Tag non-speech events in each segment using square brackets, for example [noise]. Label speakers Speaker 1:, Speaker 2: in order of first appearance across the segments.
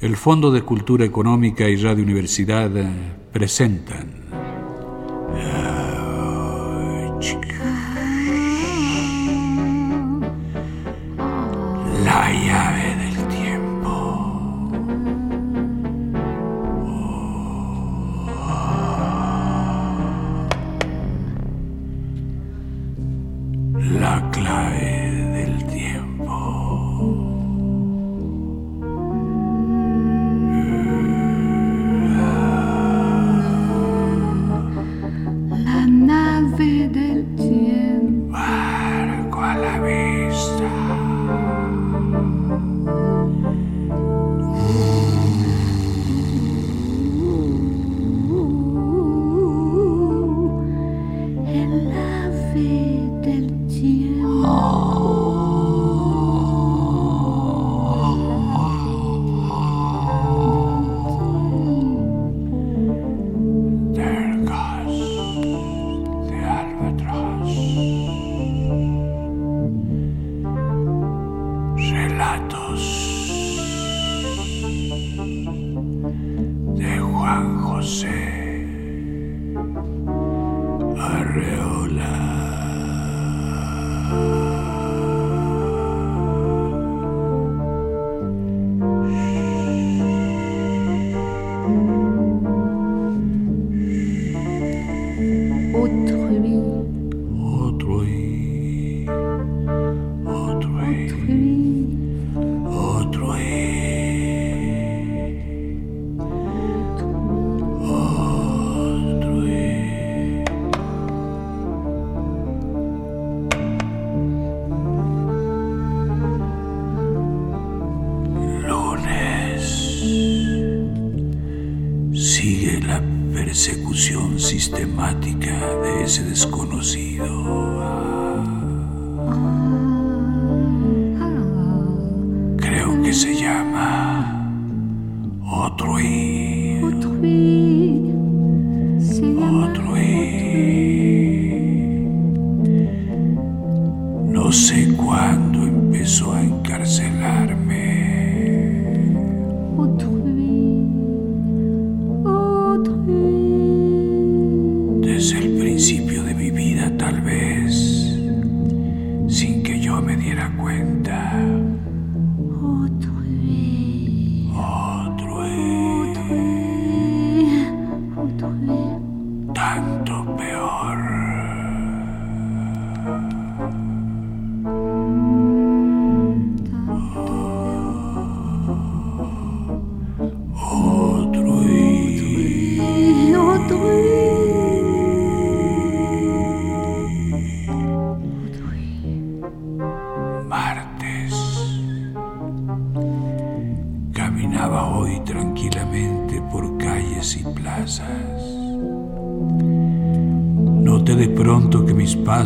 Speaker 1: El Fondo de Cultura Económica y Radio Universidad eh, presentan. desconocido.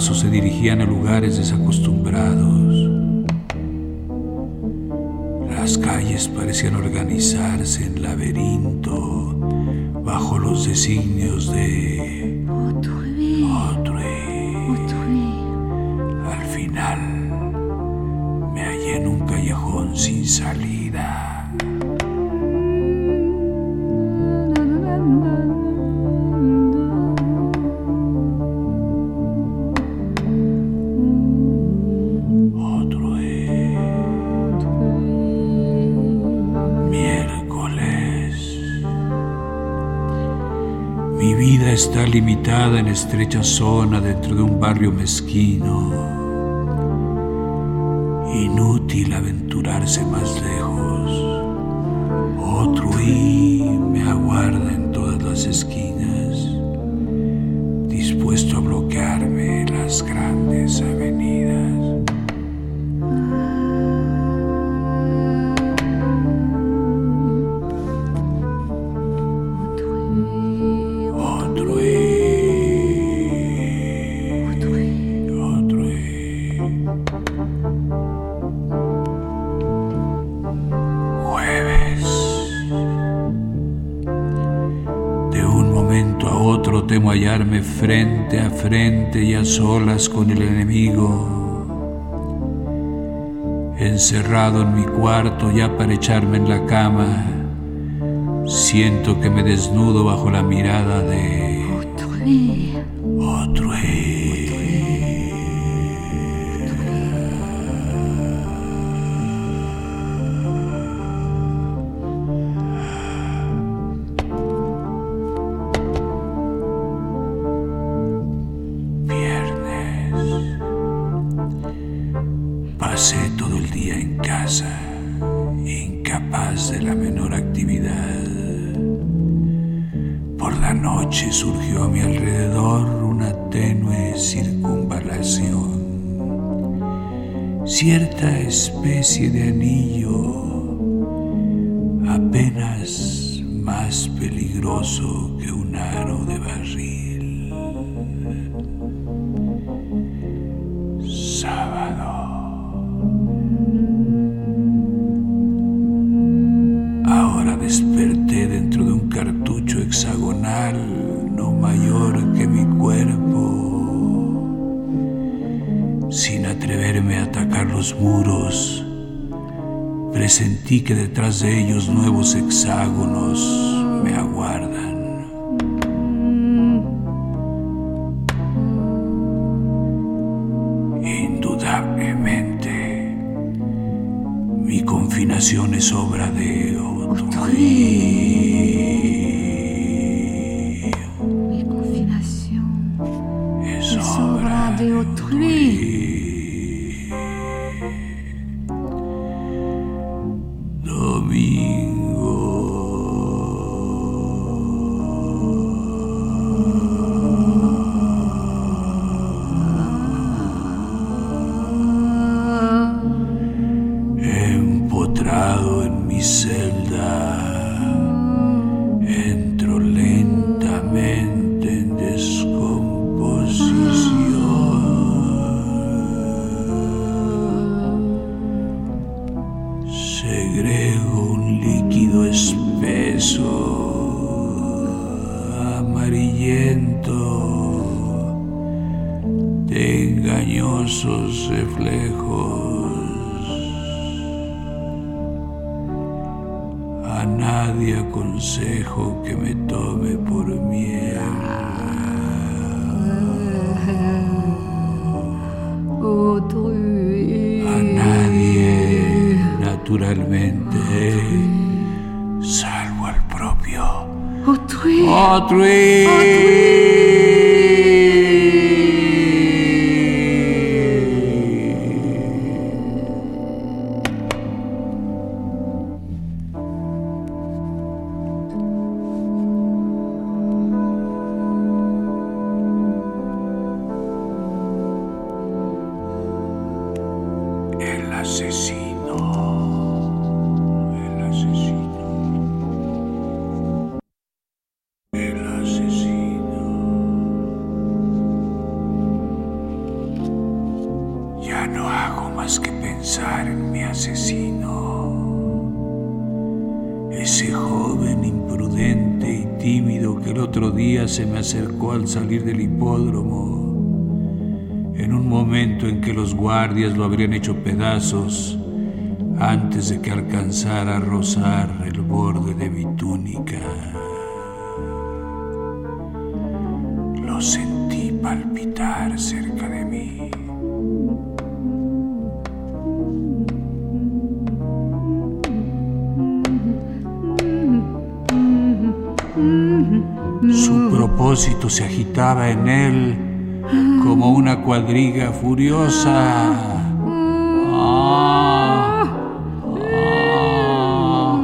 Speaker 1: pasos se dirigían a lugares desacostumbrados. limitada en estrecha zona dentro de un barrio mezquino. Inútil aventurarse más lejos. frente a frente y a solas con el enemigo, encerrado en mi cuarto ya para echarme en la cama, siento que me desnudo bajo la mirada de otro. Pasé todo el día en casa, incapaz de la menor actividad. Por la noche surgió a mi alrededor una tenue circunvalación, cierta especie de anillo, apenas más peligroso que un aro de barril. Los muros, presentí que detrás de ellos nuevos hexágonos Segrego un líquido espeso, amarillento, de engañosos reflejos. A nadie aconsejo que me tome por miel. [laughs] naturalmente, salvo al propio.
Speaker 2: Autrui.
Speaker 1: El asesino. Se me acercó al salir del hipódromo en un momento en que los guardias lo habrían hecho pedazos antes de que alcanzara a rozar el borde de mi túnica. Lo sentí palpitar cerca de mí. Su propósito se agitaba en él como una cuadriga furiosa. Ah, ah.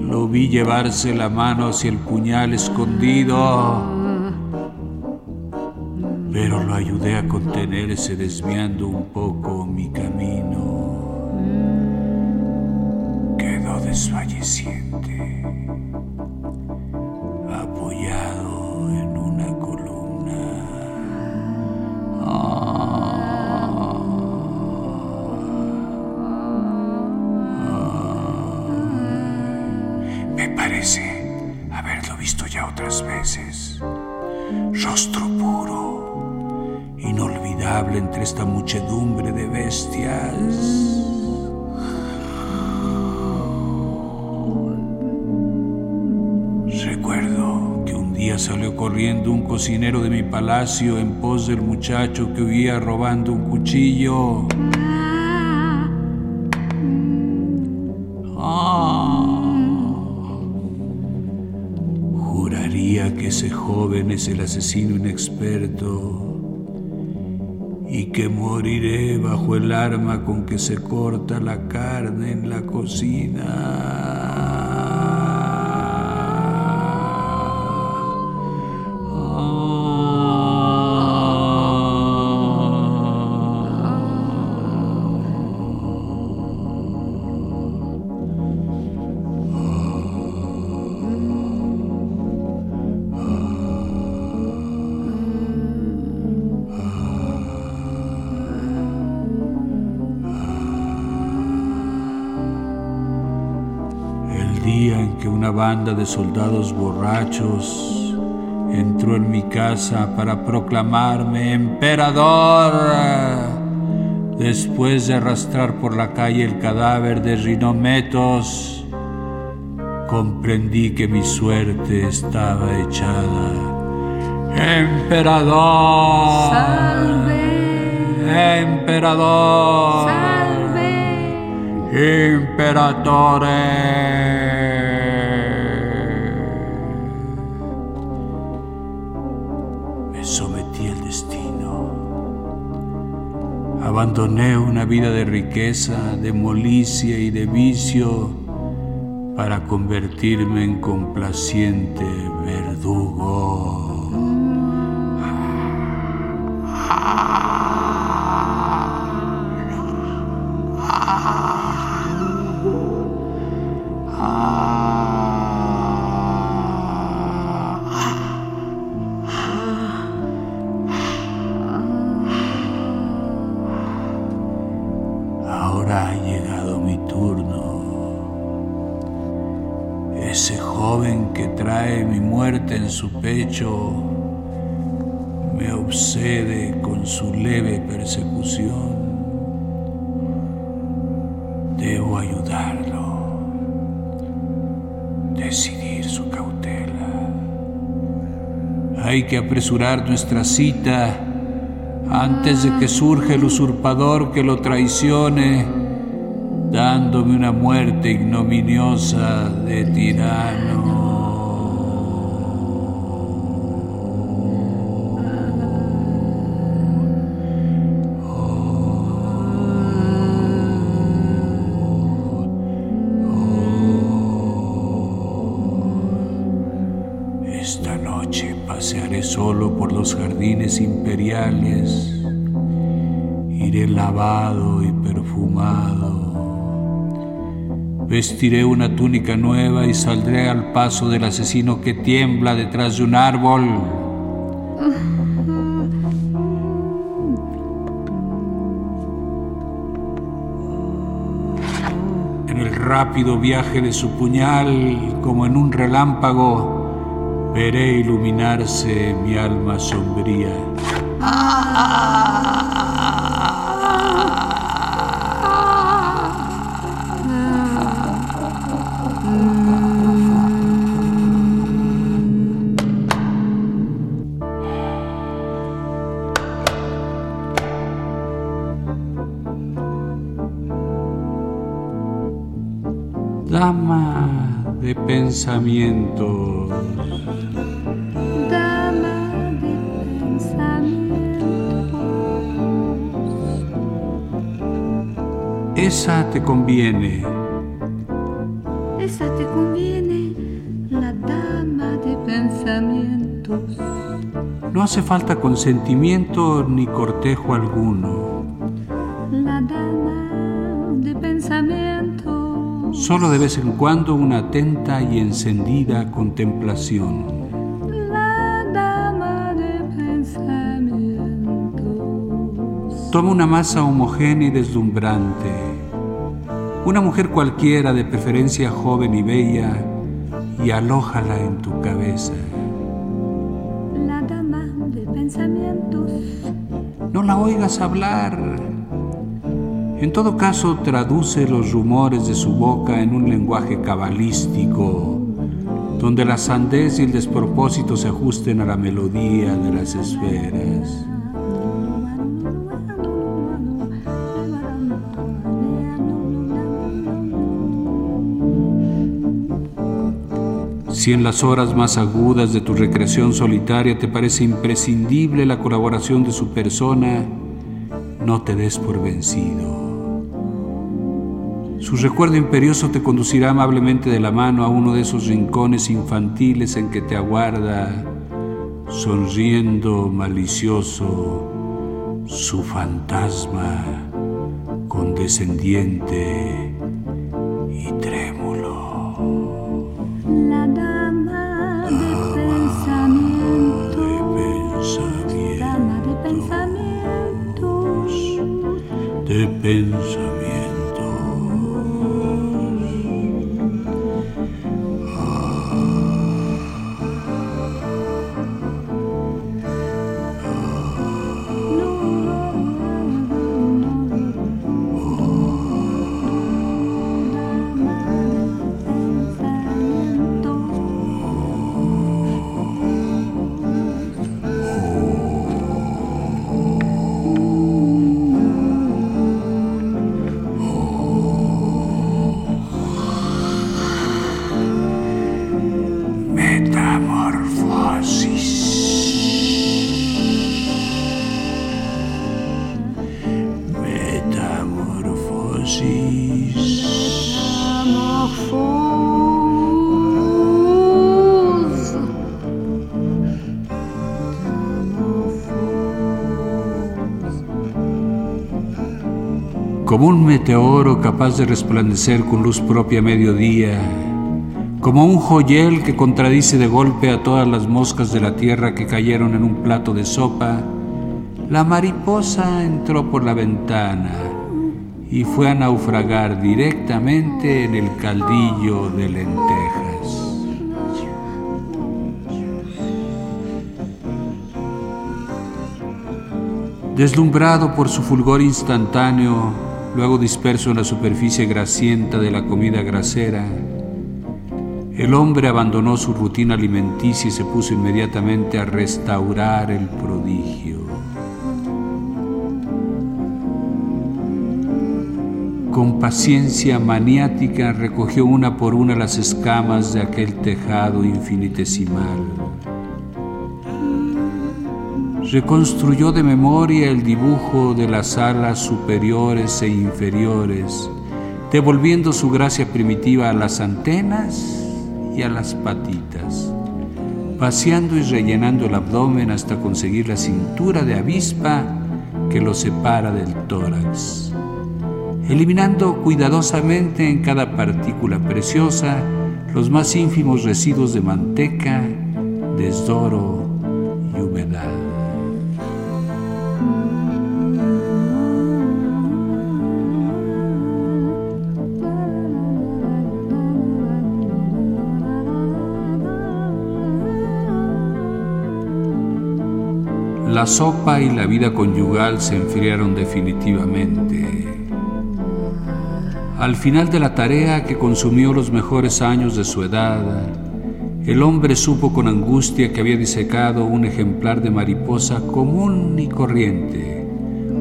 Speaker 1: Lo vi llevarse la mano hacia el puñal escondido, pero lo ayudé a contenerse desviando un poco mi camino. Quedó desfalleciente, muchedumbre de bestias. día salió corriendo un cocinero de mi palacio en pos del muchacho que huía robando un cuchillo. Juraría que ese joven es el asesino inexperto que moriré bajo el arma con que se corta la carne en la cocina. Una banda de soldados borrachos entró en mi casa para proclamarme emperador. Después de arrastrar por la calle el cadáver de Rinometos, comprendí que mi suerte estaba echada. Emperador.
Speaker 2: Salve.
Speaker 1: Emperador.
Speaker 2: Salve.
Speaker 1: Imperatore. Abandoné una vida de riqueza, de molicia y de vicio para convertirme en complaciente verdugo. Me obsede con su leve persecución. Debo ayudarlo, decidir su cautela. Hay que apresurar nuestra cita antes de que surja el usurpador que lo traicione, dándome una muerte ignominiosa de tirano. Vestiré una túnica nueva y saldré al paso del asesino que tiembla detrás de un árbol. En el rápido viaje de su puñal, como en un relámpago, veré iluminarse mi alma sombría. Pensamientos,
Speaker 2: Dama de pensamientos.
Speaker 1: esa te conviene.
Speaker 2: Esa te conviene, la dama de pensamientos.
Speaker 1: No hace falta consentimiento ni cortejo alguno.
Speaker 2: La dama de pensamientos.
Speaker 1: Solo de vez en cuando una atenta y encendida contemplación.
Speaker 2: La dama de pensamientos.
Speaker 1: Toma una masa homogénea y deslumbrante. Una mujer cualquiera, de preferencia joven y bella, y alójala en tu cabeza.
Speaker 2: La dama de pensamientos.
Speaker 1: No la oigas hablar. En todo caso, traduce los rumores de su boca en un lenguaje cabalístico donde la sandez y el despropósito se ajusten a la melodía de las esferas. Si en las horas más agudas de tu recreación solitaria te parece imprescindible la colaboración de su persona, no te des por vencido. Su recuerdo imperioso te conducirá amablemente de la mano a uno de esos rincones infantiles en que te aguarda, sonriendo malicioso, su fantasma condescendiente y trémulo.
Speaker 2: La dama de pensamiento. Dama de pensamientos.
Speaker 1: De pensamientos. Meteoro capaz de resplandecer con luz propia a mediodía, como un joyel que contradice de golpe a todas las moscas de la tierra que cayeron en un plato de sopa, la mariposa entró por la ventana y fue a naufragar directamente en el caldillo de lentejas. Deslumbrado por su fulgor instantáneo, luego disperso en la superficie grasienta de la comida grasera, el hombre abandonó su rutina alimenticia y se puso inmediatamente a restaurar el prodigio. Con paciencia maniática recogió una por una las escamas de aquel tejado infinitesimal reconstruyó de memoria el dibujo de las alas superiores e inferiores, devolviendo su gracia primitiva a las antenas y a las patitas, vaciando y rellenando el abdomen hasta conseguir la cintura de avispa que lo separa del tórax, eliminando cuidadosamente en cada partícula preciosa los más ínfimos residuos de manteca, desdoro La sopa y la vida conyugal se enfriaron definitivamente. Al final de la tarea que consumió los mejores años de su edad, el hombre supo con angustia que había disecado un ejemplar de mariposa común y corriente,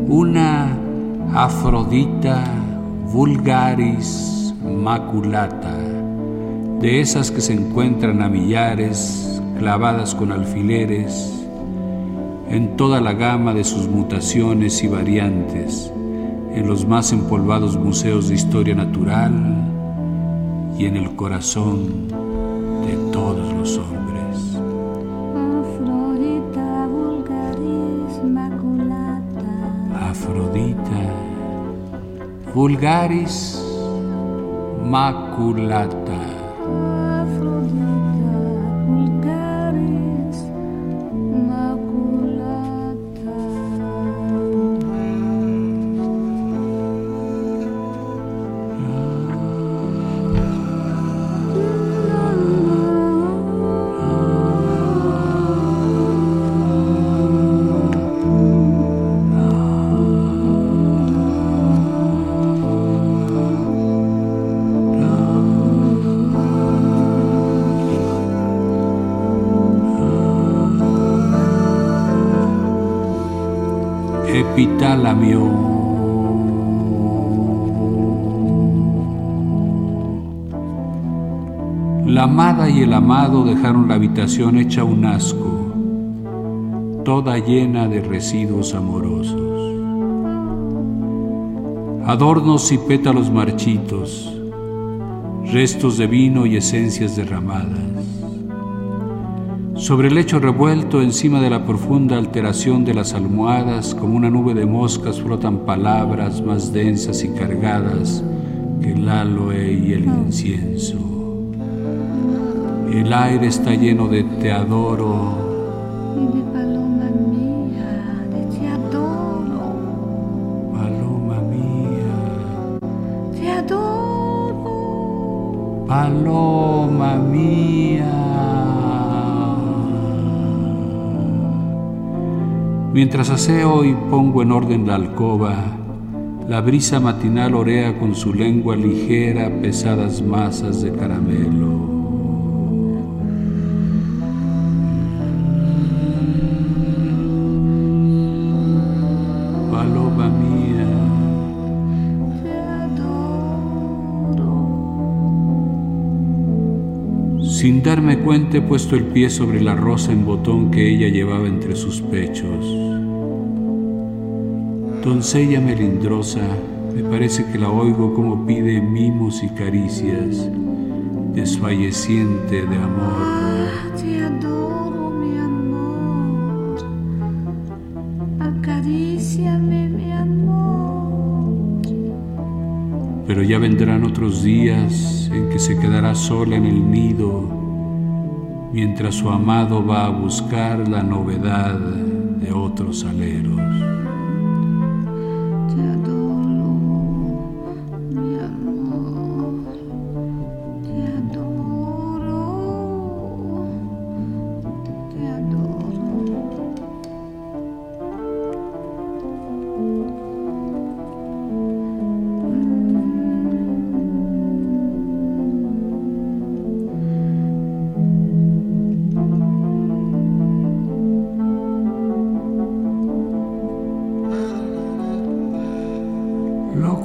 Speaker 1: una Afrodita vulgaris maculata, de esas que se encuentran a millares, clavadas con alfileres, en toda la gama de sus mutaciones y variantes, en los más empolvados museos de historia natural y en el corazón de todos los hombres.
Speaker 2: Afrodita vulgaris maculata.
Speaker 1: La amada y el amado dejaron la habitación hecha un asco, toda llena de residuos amorosos. Adornos y pétalos marchitos, restos de vino y esencias derramadas. Sobre el lecho revuelto, encima de la profunda alteración de las almohadas, como una nube de moscas flotan palabras más densas y cargadas que el aloe y el incienso. El aire está lleno de te adoro.
Speaker 2: Paloma mía, te adoro,
Speaker 1: Paloma mía,
Speaker 2: te adoro.
Speaker 1: paloma mía. Mientras aseo y pongo en orden la alcoba, la brisa matinal orea con su lengua ligera pesadas masas de caramelo. Paloma mía, sin darme cuenta he puesto el pie sobre la rosa en botón que ella llevaba entre sus pechos. Doncella melindrosa, me parece que la oigo como pide mimos y caricias, desfalleciente de amor.
Speaker 2: Te adoro, mi amor. Acaríciame, mi amor.
Speaker 1: Pero ya vendrán otros días en que se quedará sola en el nido, mientras su amado va a buscar la novedad de otros aleros.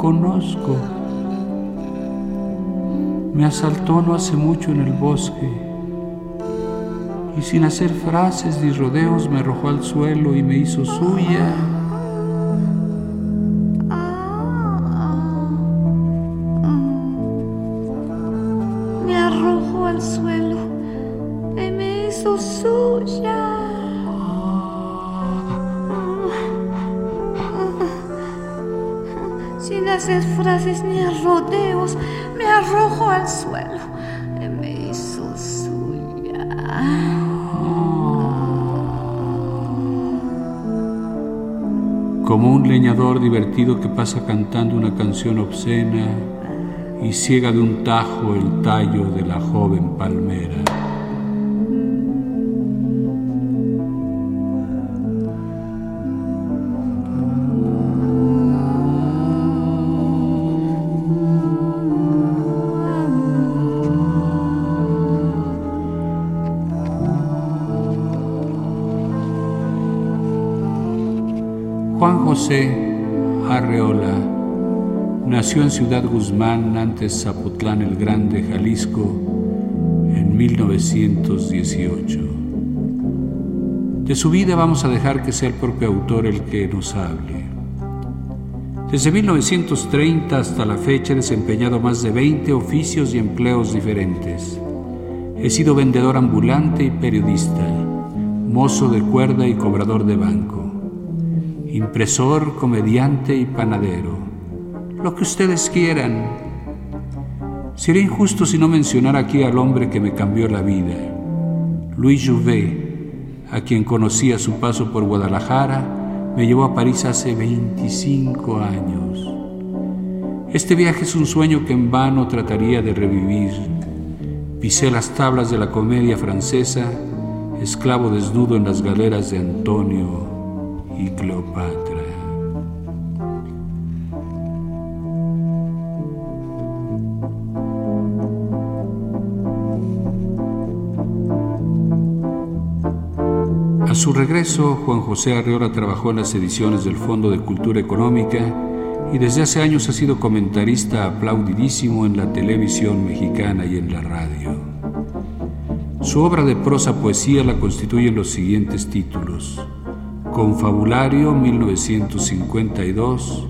Speaker 1: Conozco. Me asaltó no hace mucho en el bosque y sin hacer frases ni rodeos me arrojó al suelo y me hizo suya. Que pasa cantando una canción obscena y ciega de un tajo el tallo de la joven palmera. Juan José nació en Ciudad Guzmán, antes Zapotlán el Grande, Jalisco, en 1918. De su vida vamos a dejar que sea el propio autor el que nos hable. Desde 1930 hasta la fecha he desempeñado más de 20 oficios y empleos diferentes. He sido vendedor ambulante y periodista, mozo de cuerda y cobrador de banco impresor, comediante y panadero. Lo que ustedes quieran. Sería injusto si no mencionara aquí al hombre que me cambió la vida, Luis Jouvet, a quien conocí a su paso por Guadalajara, me llevó a París hace 25 años. Este viaje es un sueño que en vano trataría de revivir. Pisé las tablas de la comedia francesa, esclavo desnudo en las galeras de Antonio y Cleopatra. Su regreso, Juan José Arreola trabajó en las ediciones del Fondo de Cultura Económica y desde hace años ha sido comentarista aplaudidísimo en la televisión mexicana y en la radio. Su obra de prosa poesía la constituyen los siguientes títulos. Confabulario 1952,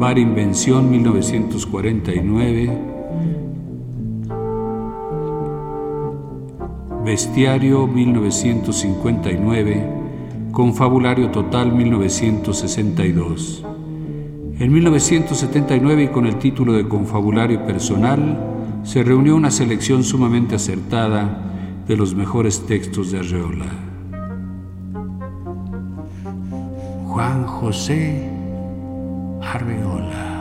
Speaker 1: Bar Invención 1949, Bestiario 1959, Confabulario Total 1962. En 1979 y con el título de Confabulario Personal, se reunió una selección sumamente acertada de los mejores textos de Arreola. Juan José Arreola.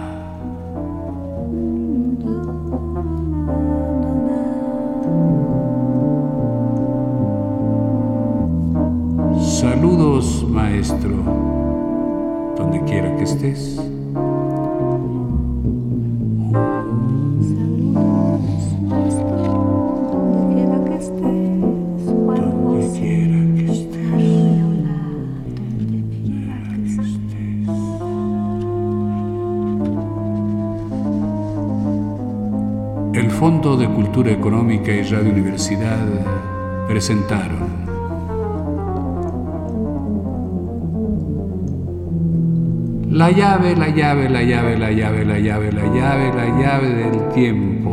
Speaker 1: Maestro, donde quiera que estés. Fondo de Cultura Económica y Radio Universidad presentaron La llave, la llave, la llave, la llave, la llave, la llave, la llave del tiempo.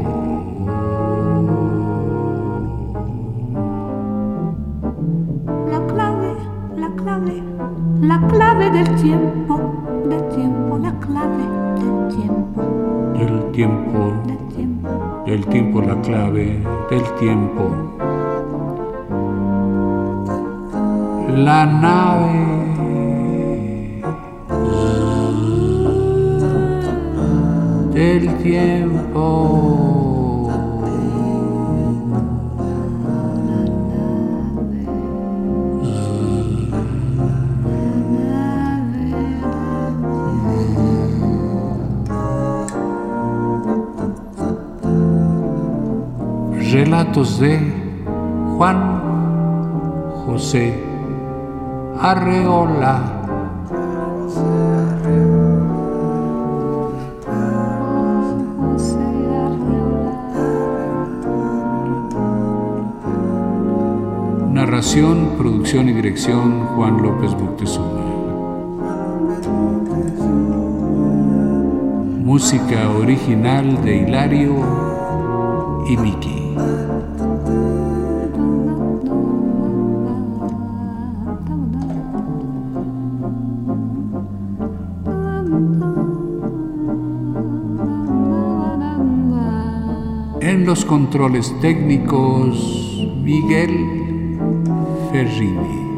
Speaker 2: La clave, la clave, la clave del tiempo, del tiempo, la clave del tiempo.
Speaker 1: Del tiempo.
Speaker 2: Del tiempo.
Speaker 1: El tiempo, la clave del tiempo. La nave. Del tiempo. Relatos de Juan José Arreola. Producción y dirección Juan López Moctezuma. Música original de Hilario y Miki. En los controles técnicos, Miguel режимі.